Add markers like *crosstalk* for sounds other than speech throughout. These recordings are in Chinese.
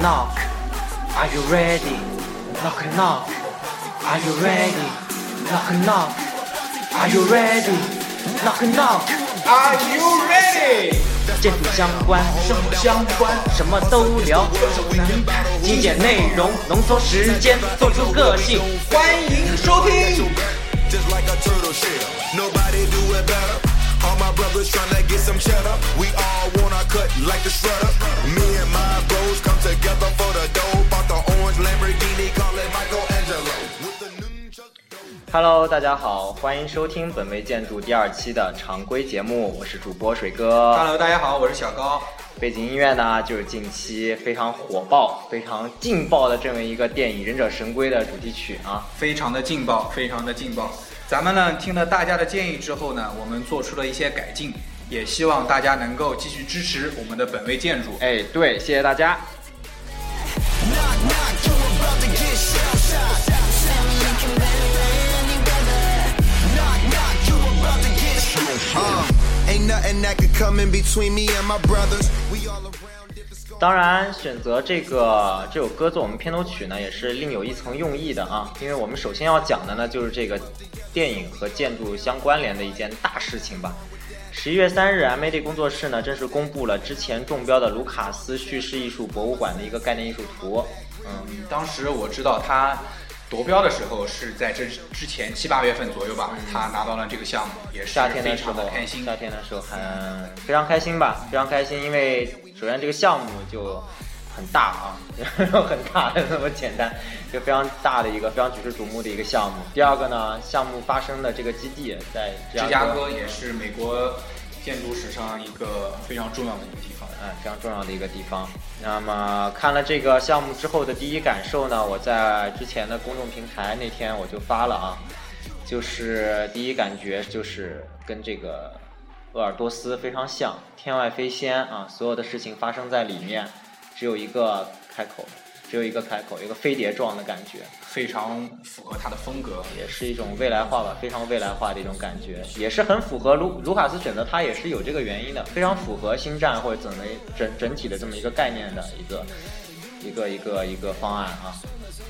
knock, are you ready? Knock knock, are you ready? Knock knock, are you ready? Knock knock, Are you ready？建筑相关，生活相关，什么都聊，能精简内容，浓缩时间，做出个性。欢迎收听。just like a turtle shell. Nobody do it better. All my brothers tryna get some cheddar. We all wanna cut like the shredder. Me and my bros come together for the dough. Bought the orange Lamborghini, call it Michelangelo. With the nunchuck dough. Hello，大家好，欢迎收听本位建筑第二期的常规节目，我是主播水哥。Hello，大家好，我是小高。背景音乐呢，就是近期非常火爆、非常劲爆的这么一个电影《忍者神龟》的主题曲啊。非常的劲爆，非常的劲爆。咱们呢听了大家的建议之后呢，我们做出了一些改进，也希望大家能够继续支持我们的本位建筑。哎，对，谢谢大家。当然，选择这个这首歌做我们片头曲呢，也是另有一层用意的啊。因为我们首先要讲的呢，就是这个电影和建筑相关联的一件大事情吧。十一月三日，MAD 工作室呢正式公布了之前中标的卢卡斯叙事艺术博物馆的一个概念艺术图。嗯，当时我知道他夺标的时候是在这之前七八月份左右吧，他拿到了这个项目，也是夏天非的时候常的开心。夏天的时候很非常开心吧，非常开心，因为首先这个项目就很大啊，*laughs* 很大的那么简单，就非常大的一个非常举世瞩目的一个项目。第二个呢，项目发生的这个基地在芝芝加哥也是美国建筑史上一个非常重要的一个地方。哎，非常重要的一个地方。那么看了这个项目之后的第一感受呢，我在之前的公众平台那天我就发了啊，就是第一感觉就是跟这个鄂尔多斯非常像，天外飞仙啊，所有的事情发生在里面，只有一个开口，只有一个开口，一个飞碟状的感觉。非常符合他的风格，也是一种未来化吧，非常未来化的一种感觉，也是很符合卢卢卡斯选择他也是有这个原因的，非常符合星战或者整的整整体的这么一个概念的一个一个一个一个方案啊。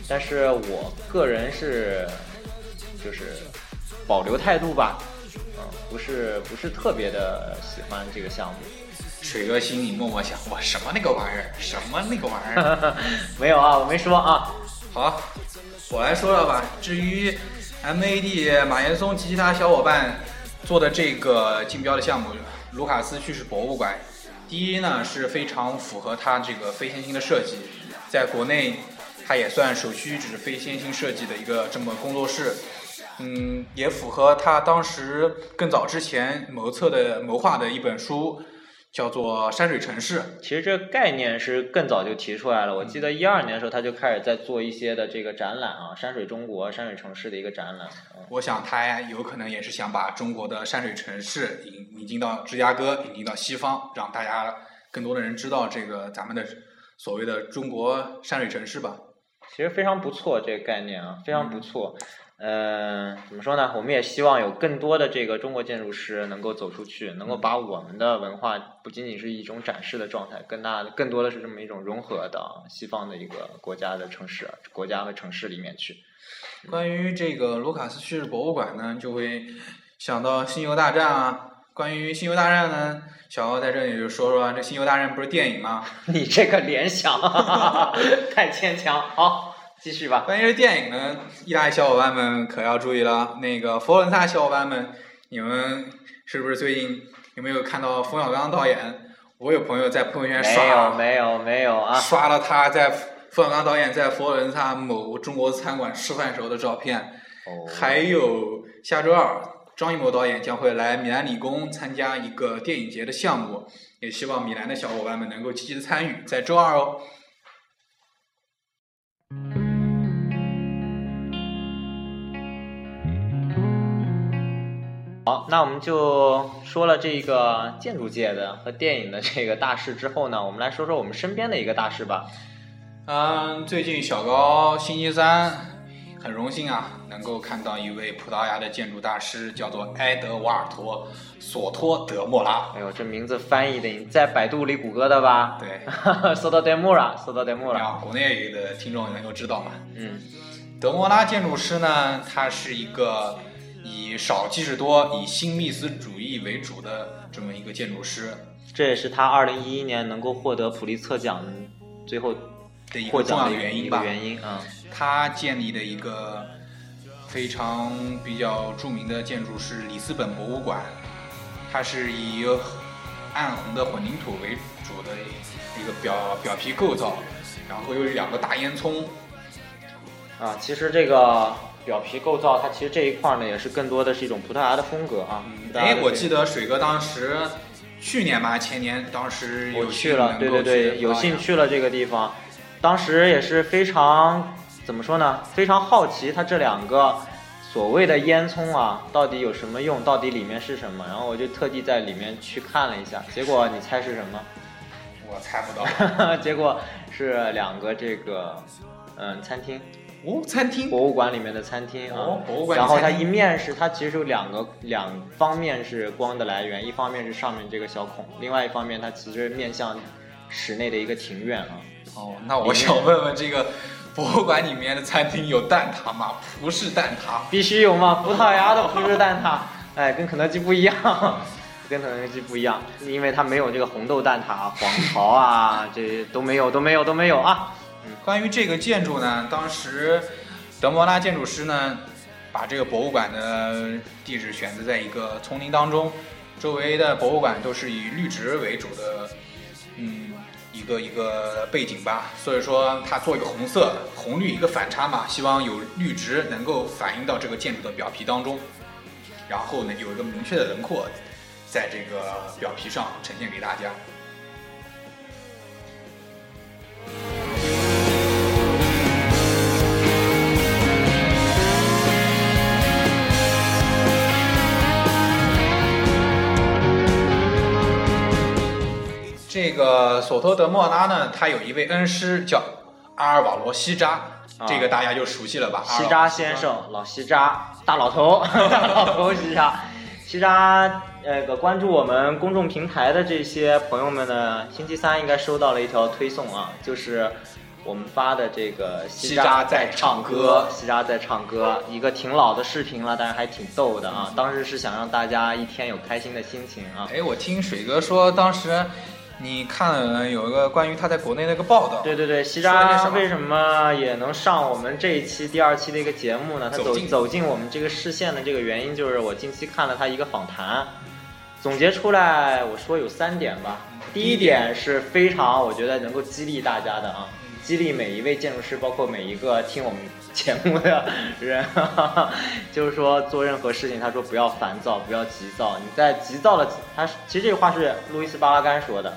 但是我个人是就是保留态度吧，嗯，不是不是特别的喜欢这个项目。水哥心里默默想：我，什么那个玩意儿？什么那个玩意儿？*laughs* 没有啊，我没说啊。好，我来说了吧。至于 MAD 马岩松及其他小伙伴做的这个竞标的项目——卢卡斯叙事博物馆，第一呢是非常符合它这个非线性的设计，在国内它也算首屈一指非线性设计的一个这么工作室。嗯，也符合他当时更早之前谋策的谋划的一本书，叫做《山水城市》。其实这个概念是更早就提出来了。我记得一二年的时候，他就开始在做一些的这个展览啊，山水中国、山水城市的一个展览。嗯我想他有可能也是想把中国的山水城市引引进到芝加哥，引进到西方，让大家更多的人知道这个咱们的所谓的中国山水城市吧。其实非常不错，这个概念啊，非常不错。嗯、怎么说呢？我们也希望有更多的这个中国建筑师能够走出去，能够把我们的文化不仅仅是一种展示的状态，更大的、更多的是这么一种融合到西方的一个国家的城市、国家和城市里面去。关于这个卢卡斯叙事博物馆呢，就会想到《星球大战》啊。关于《星球大战》呢，小奥在这里就说说，这《星球大战》不是电影吗？*laughs* 你这个联想 *laughs* 太牵强。好，继续吧。关于电影呢，意大利小伙伴们可要注意了。那个佛罗伦萨小伙伴们，你们是不是最近有没有看到冯小刚导演？我有朋友在朋友圈刷没有，没有，没有啊。刷了他在冯小刚导演在佛罗伦萨某中国餐馆吃饭时候的照片，哦还有下周二张艺谋导演将会来米兰理工参加一个电影节的项目，也希望米兰的小伙伴们能够积极的参与，在周二哦。好，那我们就说了这个建筑界的和电影的这个大事之后呢，我们来说说我们身边的一个大事吧。嗯，最近小高星期三很荣幸啊，能够看到一位葡萄牙的建筑大师，叫做埃德瓦尔托·索托德莫拉。哎呦，这名字翻译的，你在百度里谷歌的吧？对，搜到德莫拉，搜到德莫拉。让国内的听众能够知道嘛。嗯，德莫拉建筑师呢，他是一个以少即是多、以新密斯主义为主的这么一个建筑师这也是他二零一一年能够获得普利策奖最后的一个重要原因吧。原因啊。他建立的一个非常比较著名的建筑是里斯本博物馆，它是以暗红的混凝土为主的一个表表皮构造，然后有两个大烟囱，啊，其实这个表皮构造，它其实这一块儿呢，也是更多的是一种葡萄牙的风格啊。哎，我记得水哥当时去年吧，前年当时有我去了，对对对，有幸去去了这个地方，当时也是非常怎么说呢？非常好奇它这两个所谓的烟囱啊，到底有什么用？到底里面是什么？然后我就特地在里面去看了一下，结果你猜是什么？我猜不到 *laughs* 结果是两个这个嗯餐厅。哦，餐厅博物馆里面的餐厅啊，哦博物馆然后它一面是它其实有两个两方面是光的来源，一方面是上面这个小孔，另外一方面它其实面向室内的一个庭院啊。哦，那我想问问这个博物馆里面的餐厅有蛋挞吗？葡式蛋挞。必须有吗，葡萄牙的葡式蛋挞，*laughs* 哎，跟肯德基不一样，跟肯德基不一样，因为它没有这个红豆蛋挞、黄桃啊，这些都没有，都没有，都没有啊。关于这个建筑呢，当时德莫拉建筑师呢，把这个博物馆的地址选择在一个丛林当中，周围的博物馆都是以绿植为主的，嗯，一个一个背景吧。所以说，它做一个红色，红绿一个反差嘛，希望有绿植能够反映到这个建筑的表皮当中，然后呢，有一个明确的轮廓，在这个表皮上呈现给大家。这个索托德莫拉呢，他有一位恩师叫阿尔瓦罗西扎，啊这个大家就熟悉了吧？西扎先生，老西扎，大老头，大老头西扎，西扎，那个关注我们公众平台的这些朋友们呢，星期三应该收到了一条推送啊，就是我们发的这个西扎扎在唱唱歌西扎在唱歌，一个挺老的视频了，但是还挺逗的啊。当时是想让大家一天有开心的心情啊。哎，我听水哥说，当时你看了有一个关于他在国内那个报道，对对对，西扎为什么也能上我们这一期、第二期的一个节目呢？他走走进走进我们这个视线的这个原因，就是我近期看了他一个访谈，总结出来，我说有三点吧。第一点是非常我觉得能够激励大家的啊，激励每一位建筑师，包括每一个听我们节目的人，*laughs* 就是说做任何事情，他说不要烦躁，不要急躁。你在急躁的，他其实这句话是路易斯巴拉干说的。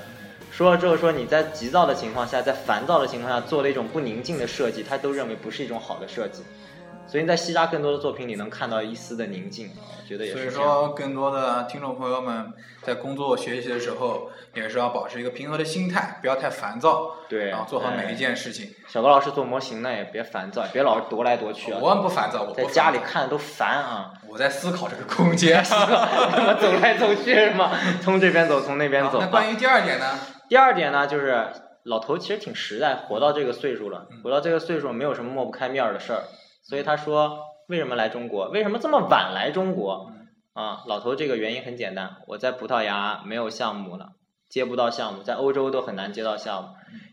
说了之后说你在急躁的情况下，在烦躁的情况下做了一种不宁静的设计，他都认为不是一种好的设计。所以在西扎更多的作品里能看到一丝的宁静，我觉得也所以是这样。说，更多的听众朋友们在工作学习的时候，也是要保持一个平和的心态，不要太烦躁，对，然后做好每一哎件事情。小高老师做模型呢，也别烦躁，别老是踱来踱去啊。我不烦躁，我在家里躁，看都烦啊，我在思考这个空间。他妈走来走去是吗？从这边走，从那边走。那关于第二点呢？第二点呢，就是老头其实挺实在，活到这个岁数了，活到这个岁数没有什么抹不开面儿的事儿，所以他说为什么来中国？为什么这么晚来中国？啊，老头这个原因很简单，我在葡萄牙没有项目了，接不到项目，在欧洲都很难接到项目。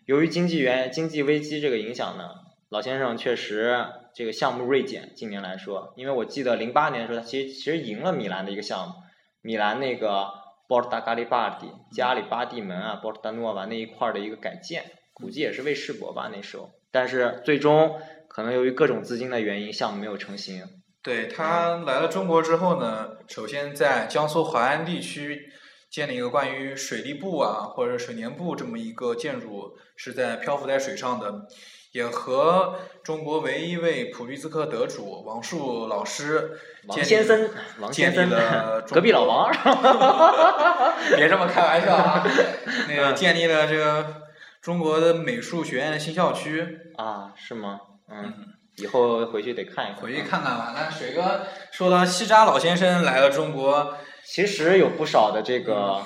由于经济原经济危机这个影响呢，老先生确实这个项目锐减。今年来说，因为我记得零八年的时候，他其实其实赢了米兰的一个项目，米兰那个 Porta Garibaldi 加里巴蒂门啊波尔达诺瓦那一块儿的一个改建，估计也是为世博吧那时候。但是最终可能由于各种资金的原因，项目没有成型。对他来了中国之后呢，首先在江苏淮安地区建立一个关于水利部啊或者水帘部这么一个建筑，是在漂浮在水上的，也和中国唯一一位普利兹克得主王树老师王先生，王先生建立了，隔壁老国王，*laughs* 别这么开玩笑啊！*laughs* 那个嗯建立了这个中国的美术学院新校区，啊，是吗？嗯，以后回去得看一看。回去嗯看看吧。那水哥说到西扎老先生来了中国，其实有不少的这个，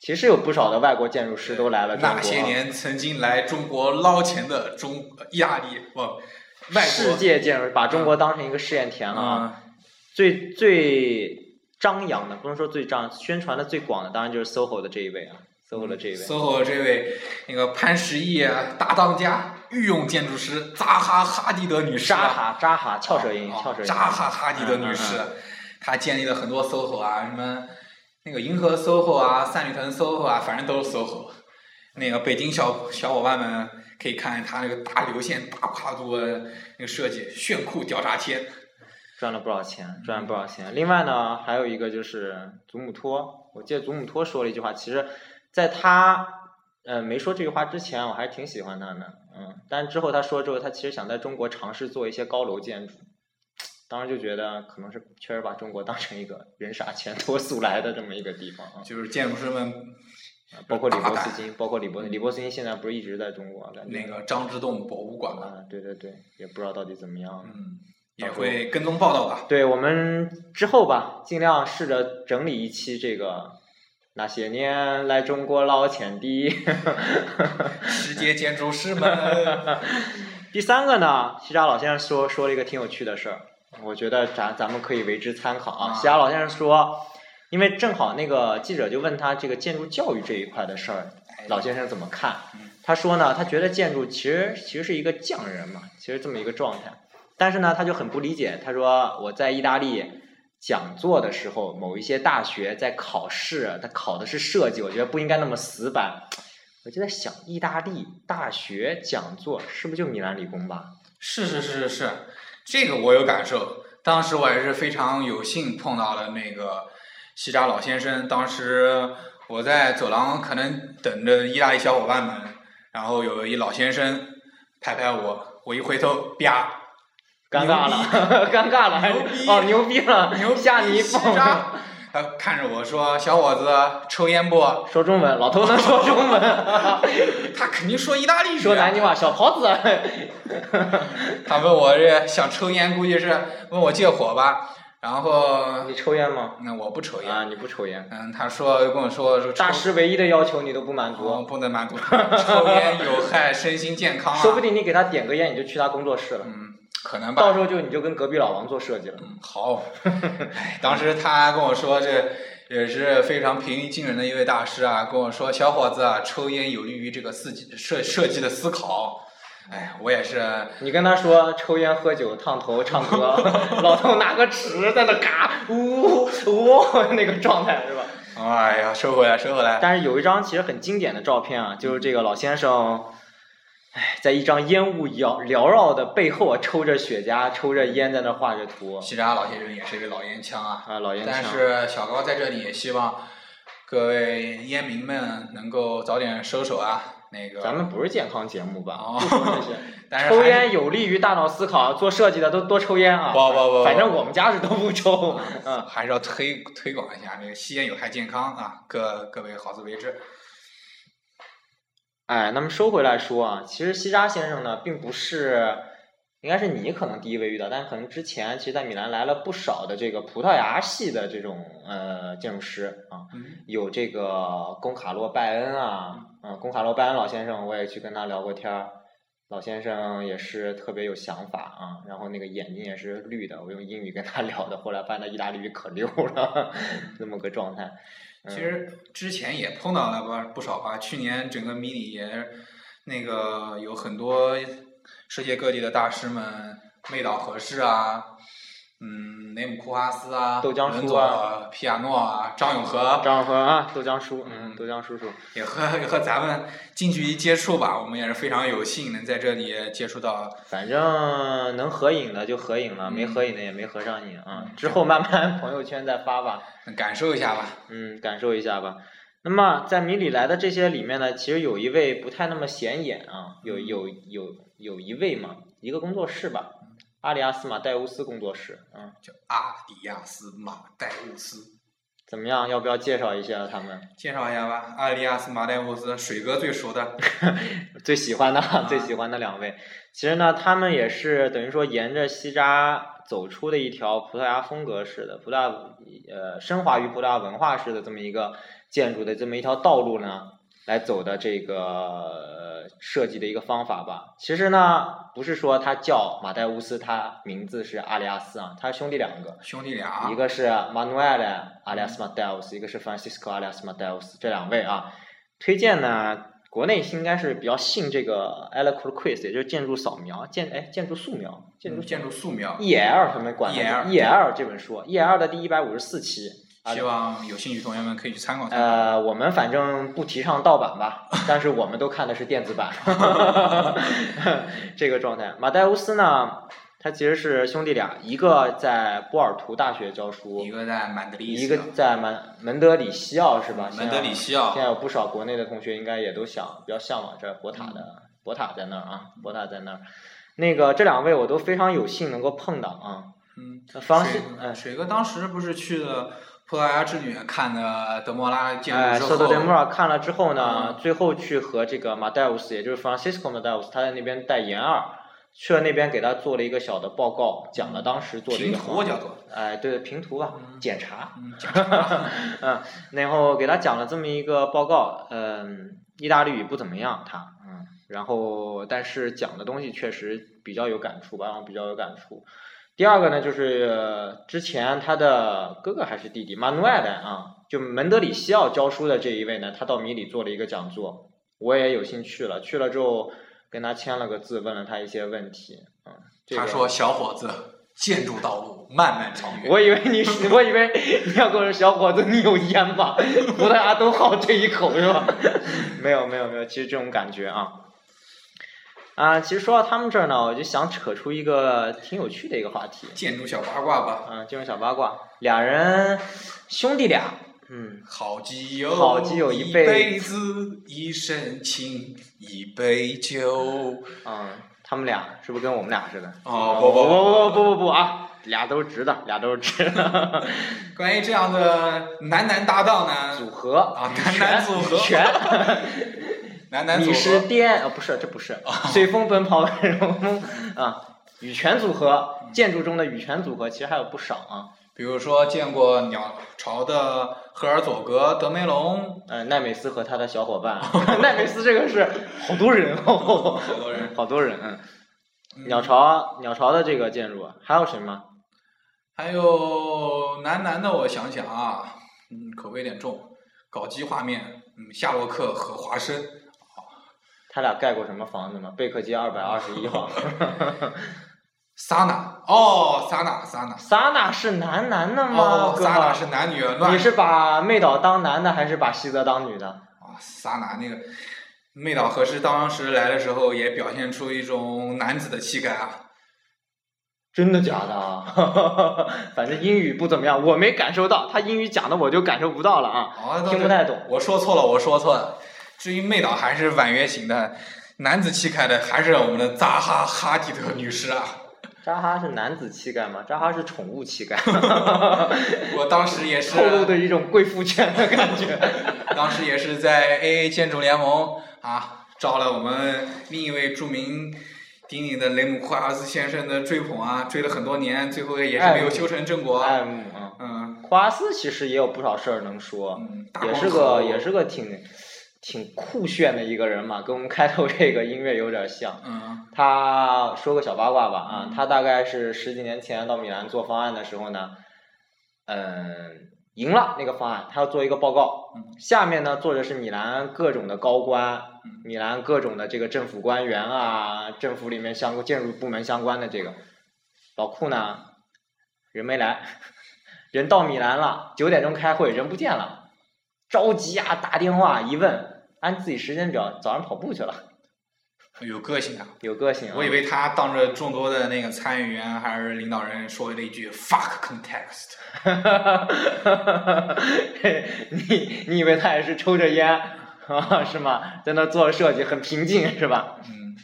其实有不少的外国建筑师都来了中国。那些年曾经来中国捞钱的中意大利不外国世界建筑把中国当成一个试验田了啊！啊，最最张扬的，不能说最张，宣传的最广的，当然就是 SOHO 的这一位啊，SOHO 的这一位。SOHO 这位那个潘石屹啊大当家御用建筑师扎哈哈迪德女士啊，扎哈扎哈翘舌音，啊翘舌音。扎哈哈迪德女士她建立了很多 SOHO 啊，什么那个银河 SOHO 啊，三里屯 SOHO 啊，反正都是 SOHO。那个北京小小伙伴们可以看她那个大流线、大跨度的那个设计，炫酷屌炸天。赚了不少钱，赚了不少钱。另外呢，还有一个就是祖母托，我记得祖母托说了一句话，其实在他呃没说这句话之前，我还是挺喜欢他的，嗯，但之后他说之后，他其实想在中国尝试做一些高楼建筑，当时就觉得可能是确实把中国当成一个人傻钱多速来的这么一个地方啊，就是建筑师们包括李伯斯金，包括李伯李伯斯金现在不是一直在中国，那个张之洞博物馆嘛，啊，对对对，也不知道到底怎么样。嗯，也会跟踪报道吧。对我们之后吧，尽量试着整理一期这个那些年来中国捞钱的。世界建筑师们，*laughs* 第三个呢，西沙老先生说说了一个挺有趣的事儿，我觉得咱咱们可以为之参考啊。啊西沙老先生说，因为正好那个记者就问他这个建筑教育这一块的事儿，老先生怎么看嗯？他说呢，他觉得建筑其实其实是一个匠人嘛，其实这么一个状态。但是呢，他就很不理解。他说我在意大利讲座的时候，某一些大学在考试，他考的是设计，我觉得不应该那么死板。我就在想，意大利大学讲座是不是就米兰理工吧？是是是是是，这个我有感受。当时我也是非常有幸碰到了那个西扎老先生。当时我在走廊可能等着意大利小伙伴们，然后有一老先生拍拍我，我一回头，啪，尴尬了，*laughs* 尴尬了，牛逼是哦，牛逼了，牛逼吓你一西蹦。他看着我说：“小伙子，抽烟不说中文，老头能说中文？*laughs* ”他肯定说意大利语啊。说南京话，小袍子。*laughs* 他问我这想抽烟，估计是问我借火吧。然后，你抽烟吗？那我不抽烟。啊，你不抽烟。嗯，他说跟我说说大师唯一的要求你都不满我足，不能满足，抽烟有害身心健康啊。说不定你给他点个烟，你就去他工作室了，嗯，可能吧。到时候就你就跟隔壁老王做设计了。嗯，好。*laughs* 哎，当时他跟我说，这也是非常平易近人的一位大师啊，跟我说，小伙子啊，抽烟有利于这个设计设设计的思考。哎，我也是，你跟他说抽烟、喝酒、烫头、唱歌，*laughs* 老头拿个尺在那嘎呜呜那个状态是吧？哎呀，收回来，收回来。但是有一张其实很经典的照片啊，就是这个老先生，哎，在一张烟雾缭缭绕的背后啊，抽着雪茄，抽着烟在那画着图西扎老先生也是一位老烟枪啊。啊，老烟枪但。是小高在这里也希望各位烟民们能够早点收手啊。那个，咱们不是健康节目吧？哦不说这些。*laughs* 但是抽烟有利于大脑思考，做设计的都多抽烟啊。不不不反正我们家是都不抽。嗯，还是要推推广一下这个吸烟有害健康啊，各各位好自为之。哎，那么收回来说啊，其实西扎先生呢，并不是，应该是你可能第一位遇到，但可能之前其实，在米兰来了不少的这个葡萄牙系的这种呃建筑师啊，嗯有这个贡卡洛拜恩啊，嗯，贡卡洛拜恩老先生，我也去跟他聊过天儿。老先生也是特别有想法啊，然后那个眼睛也是绿的，我用英语跟他聊的，后来发现他意大利语可溜了，*laughs* 那么个状态。嗯。其实之前也碰到了吧不少吧，去年整个迷你也那个有很多世界各地的大师们，妹岛合适啊，嗯，雷姆库哈斯啊，豆浆叔啊皮亚诺啊，张永和张永和啊，豆浆叔，嗯，嗯豆浆叔叔。也和 *laughs* 也和咱们近距离接触吧，我们也是非常有幸能在这里接触到。反正能合影的就合影了，没嗯合影的也没合上影啊。嗯之后慢慢朋友圈再发吧，*laughs* 感受一下吧。嗯，感受一下吧。那么在米里来的这些里面呢，其实有一位不太那么显眼啊，有有有有一位嘛，一个工作室吧，阿里亚斯马戴乌斯工作室，嗯，叫阿里亚斯马戴乌斯，怎么样？要不要介绍一下他们？介绍一下吧。阿里亚斯马戴乌斯，水哥最熟的。*laughs* 最喜欢的、最喜欢的两位，其实呢，他们也是等于说沿着西扎走出的一条葡萄牙风格式的葡萄牙呃升华于葡萄牙文化式的这么一个建筑的这么一条道路呢，来走的这个呃设计的一个方法吧。其实呢，不是说他叫马代乌斯，他名字是阿里亚斯啊，他兄弟两个，兄弟俩一，个是 Manuel alias Mateus，一个是 Francisco alias Mateus，这两位啊，推荐呢，国内应该是比较信这个 Eloquent Quiz，也就是建筑扫描，建哎建筑素描，建筑建筑素描，EL 他们管的 EL EL 这本书，EL 的第一百五十四期。啊希望有兴趣同学们可以去参考参考。呃，我们反正不提倡盗版吧，*laughs* 但是我们都看的是电子版，*laughs* *laughs* 这个状态。马代乌斯呢，他其实是兄弟俩，一个在波尔图大学教书一，个在曼德里，一个在曼门德里西奥是吧？门德里西奥现在有不少国内的同学应该也都想比较向往这博塔的，博塔在那儿啊，博塔在那儿。那个这两位我都非常有幸能够碰到啊。嗯，方西水，嗯，水哥当时不是去了葡萄牙之女看的德莫拉建哎，筑之后，瑟德德莫拉看了之后呢，嗯最后去和这个马戴乌斯，也就是 Francisco Mateus，他在那边带研二，去了那边给他做了一个小的报告，讲了当时做的一个方案图叫做，哎，对，平图吧，嗯检查，嗯，检查 *laughs* 嗯，然后给他讲了这么一个报告，嗯，意大利语不怎么样，他，嗯，然后但是讲的东西确实比较有感触吧，让我比较有感触。第二个呢，就是呃之前他的哥哥还是弟弟马努埃的啊，就门德里西奥教书的这一位呢，他到米里做了一个讲座，我也有幸去了，去了之后跟他签了个字，问了他一些问题，嗯，这个他说：“小伙子，建筑道路漫漫长远。”我以为你是，我以为你要跟我说小伙子，你有烟吧？葡萄牙都好这一口是吧？*laughs* 没有没有没有，其实这种感觉啊。啊，其实说到他们这儿呢，我就想扯出一个挺有趣的一个话题。建筑小八卦吧，嗯，建筑小八卦，俩人兄弟俩，嗯，好基友，好基友一一辈子，一身情，一杯酒。嗯，他们俩是不是跟我们俩似的？哦，不不不不，不不不不不啊，俩都是直的，俩都是直的 *laughs* 关于这样的男男搭档呢，组合啊男男组合羽泉 *laughs* 男男组你是合，颠哦，不是，这不是。随风奔跑荣风啊，羽泉组合，建筑中的羽泉组合其实还有不少啊。比如说见过鸟巢的赫尔佐格、德梅隆，呃，奈美斯和他的小伙伴，*laughs* 奈美斯这个是好多人哦，好多人。好多人。鸟巢鸟巢的这个建筑还有谁吗？还有男男的，我想想啊，嗯，口味有点重，搞基画面，嗯，夏洛克和华生，他俩盖过什么房子吗？贝克街二百二十一号。萨娜，哦，萨娜，萨娜，萨娜是男男的吗？哦，哥萨娜是男女乱，你是把妹岛当男的还是把西泽当女的？啊，萨娜那个妹岛和是当时来的时候也表现出一种男子的气概啊。真的假的啊？*laughs* 反正英语不怎么样，我没感受到。他英语讲的我就感受不到了啊，哦，听不太懂。我说错了，我说错了。至于妹岛还是婉约型的，男子气概的还是我们的扎哈哈迪德女士啊。*laughs* 扎哈是男子气概吗？扎哈是宠物气概，*laughs* 我当时也是 *laughs* 透露的一种贵妇圈的感觉。当时也是在 AA 建筑联盟啊，招了我们另一位著名鼎鼎的雷姆库尔斯先生的追捧啊，追了很多年，最后也是没有修成正果。哎嗯嗯，嗯库阿斯其实也有不少事儿能说，嗯，也是个也是个挺挺酷炫的一个人嘛，跟我们开头这个音乐有点像。嗯他说个小八卦吧啊嗯，他大概是十几年前到米兰做方案的时候呢，嗯，赢了那个方案，他要做一个报告嗯，下面呢坐着是米兰各种的高官嗯，米兰各种的这个政府官员啊，政府里面相关建筑部门相关的这个，老库呢人没来，*laughs* 人到米兰了，九点钟开会，人不见了，着急啊，打电话一问，按自己时间表早上跑步去了，有个性啊。有个性啊。我以为他当着众多的那个参议员还是领导人说了一句 “fuck context”，*laughs* 你你以为他也是抽着烟啊？*laughs* 是吗？在那做设计很平静是吧？嗯，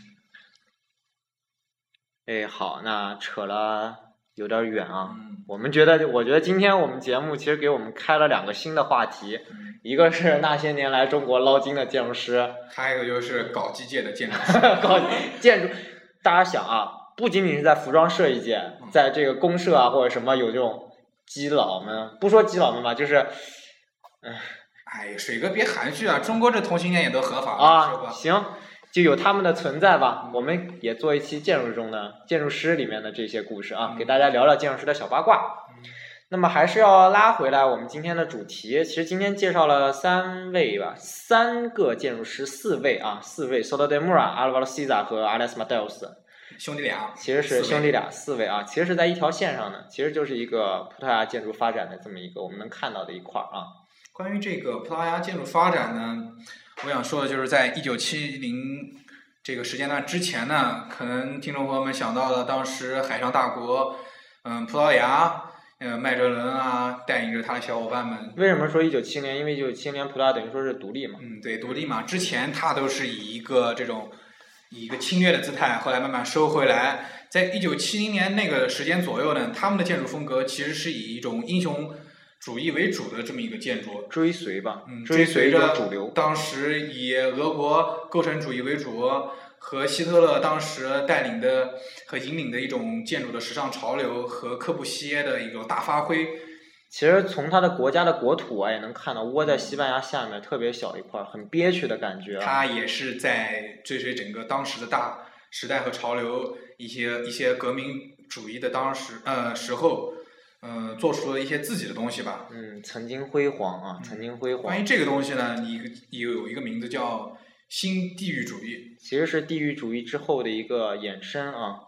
哎，好，那扯了有点远啊。嗯我们觉得，我觉得今天我们节目其实给我们开了两个新的话题，嗯一个是那些年来中国捞金的建筑师，还有一个就是搞基界的建筑师，*laughs* 搞建筑，大家想啊，不仅仅是在服装设计界，在这个公社啊或者什么有这种基佬们，不说基佬们吧，就是哎，水哥别含蓄啊，中国这同性恋也都合法啊，吧？行，就有他们的存在吧。我们也做一期建筑中的建筑师里面的这些故事啊，嗯给大家聊聊建筑师的小八卦。那么还是要拉回来我们今天的主题。其实今天介绍了三位吧，三个建筑师，四位啊，四位 s o l o d e Mura、Alvaro Siza 和 Alex Mateus，兄弟俩，其实是兄弟俩，四位啊，其实是在一条线上的，其实就是一个葡萄牙建筑发展的这么一个我们能看到的一块儿啊。关于这个葡萄牙建筑发展呢，我想说的就是在一九七零这个时间段之前呢，可能听众朋友们想到了当时海上大国，嗯，葡萄牙，嗯，麦哲伦啊，带领着他的小伙伴们，为什么说一九七年？因为一九七年葡萄牙等于说是独立嘛。嗯，对，独立嘛，之前他都是以一个这种以一个侵略的姿态，后来慢慢收回来。在一九七零年那个时间左右呢，他们的建筑风格其实是以一种英雄主义为主的这么一个建筑。追随吧，嗯，追随着主流。当时以俄国构成主义为主，和希特勒当时带领的和引领的一种建筑的时尚潮流，和科布西耶的一种大发挥。其实从他的国家的国土啊，也能看到窝在西班牙下面特别小一块儿，很憋屈的感觉啊。他也是在追随整个当时的大时代和潮流，一些一些革命主义的当时呃时候，呃做出了一些自己的东西吧。嗯，曾经辉煌啊，曾经辉煌。关于这个东西呢，一个有有一个名字叫新地域主义。其实是地域主义之后的一个衍生啊。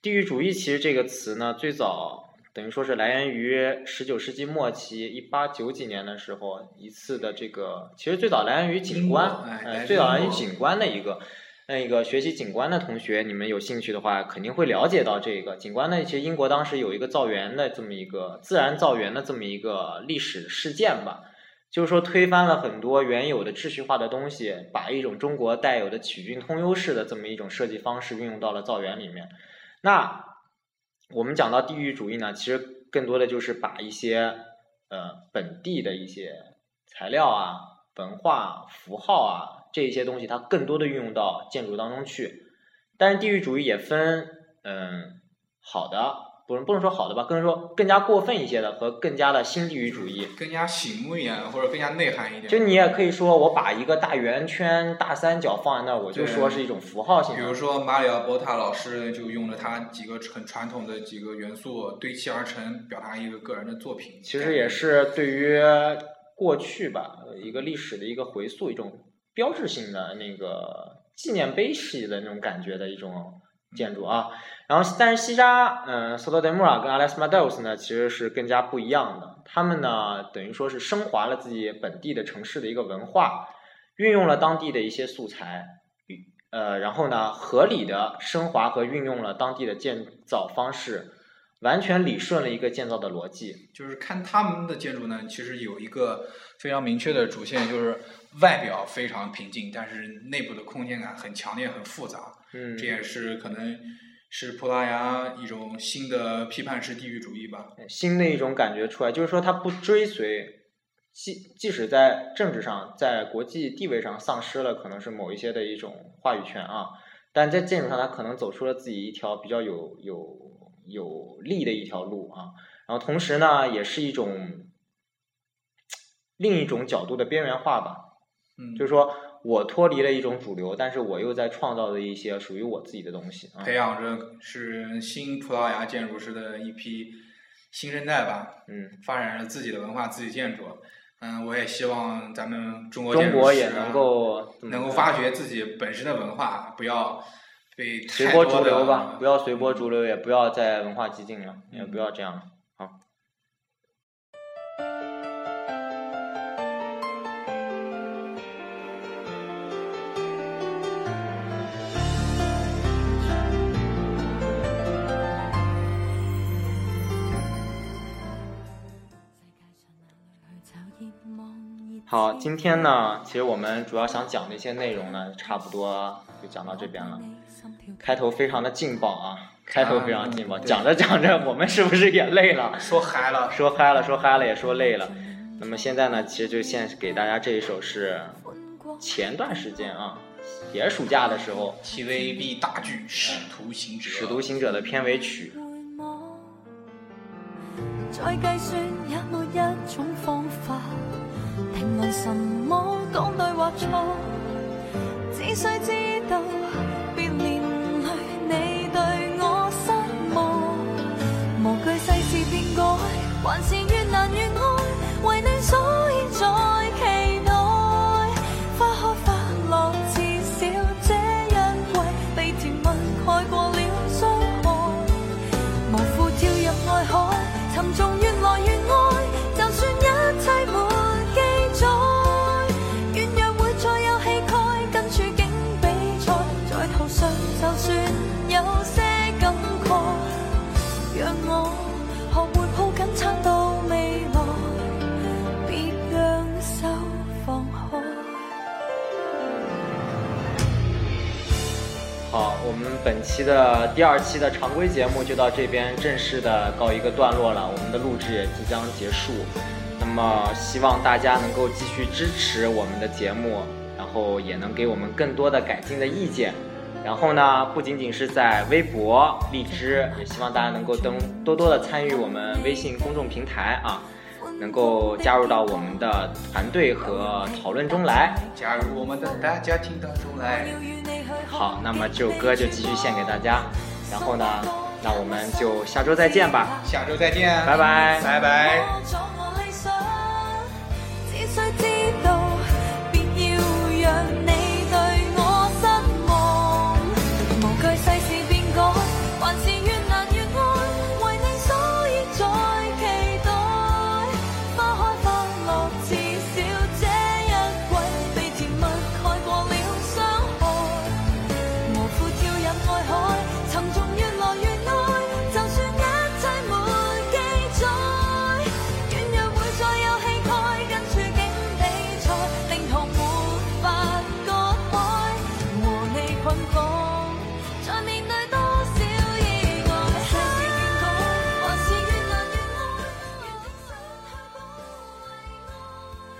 地域主义其实这个词呢，最早等于说是来源于十九世纪末期，一八九几年的时候一次的这个，其实最早来源于景观哎最早来源于景观的一个。那个学习景观的同学，你们有兴趣的话，肯定会了解到这个景观呢。其实英国当时有一个造园的这么一个自然造园的这么一个历史事件吧，就是说推翻了很多原有的秩序化的东西，把一种中国带有的曲径通幽式的这么一种设计方式运用到了造园里面。那我们讲到地域主义呢，其实更多的就是把一些呃本地的一些材料啊、文化、符号啊这一些东西，它更多的运用到建筑当中去。但是地域主义也分嗯好的，不能不能说好的吧，更说更加过分一些的和更加的新地域主义。更加醒目一点，或者更加内涵一点。就你也可以说，我把一个大圆圈、大三角放在那儿，我就说是一种符号性。比如说马里奥波塔老师就用了他几个很传统的几个元素堆砌而成，表达一个个人的作品。其实也是对于过去吧，呃一个历史的一个回溯，一种标志性的那个纪念碑式的那种感觉的一种建筑啊。然后，但是西扎，嗯、索多德穆拉跟 Alex Madeus 呢，其实是更加不一样的。他们呢，等于说是升华了自己本地的城市的一个文化，运用了当地的一些素材，呃，然后呢，合理的升华和运用了当地的建造方式，完全理顺了一个建造的逻辑。就是看他们的建筑呢，其实有一个非常明确的主线，就是外表非常平静，但是内部的空间感很强烈、很复杂。嗯，这也是可能是葡萄牙一种新的批判式地域主义吧。新的一种感觉出来，就是说他不追随，即即使在政治上、在国际地位上丧失了可能是某一些的一种话语权啊，但在建筑上他可能走出了自己一条比较有有有利的一条路啊，然后同时呢，也是一种另一种角度的边缘化吧，嗯，就是说我脱离了一种主流，但是我又在创造的一些属于我自己的东西啊，培养着是新葡萄牙建筑师的一批新生代吧。嗯。发展着自己的文化、自己建筑。嗯，我也希望咱们中国建中筑师啊国也能够能够发掘自己本身的文化，不要被随波逐流吧，不要随波逐流，也不要再文化激进了，也不要这样好，今天呢，其实我们主要想讲的一些内容呢，差不多就讲到这边了。开头非常的劲爆啊，开头非常劲爆，啊讲着讲着，我们是不是也累了？说嗨了。说嗨了，说嗨了，也说累了。那么现在呢，其实就现给大家这一首是前段时间啊，也是暑假的时候，TVB 大剧《使徒行者》。《使徒行者》的片尾曲。再计算无论什么讲对或错只需知道别连累你对我失望。无惧世事变改还是本期的第二期的常规节目就到这边正式的告一个段落了，我们的录制也即将结束。那么希望大家能够继续支持我们的节目，然后也能给我们更多的改进的意见。然后呢，不仅仅是在微博、荔枝，也希望大家能够登多多的参与我们微信公众平台啊，能够加入到我们的团队和讨论中来。加入我们的大家庭当中来。好，那么这首歌就继续献给大家。然后呢，那我们就下周再见吧。下周再见，拜拜拜拜。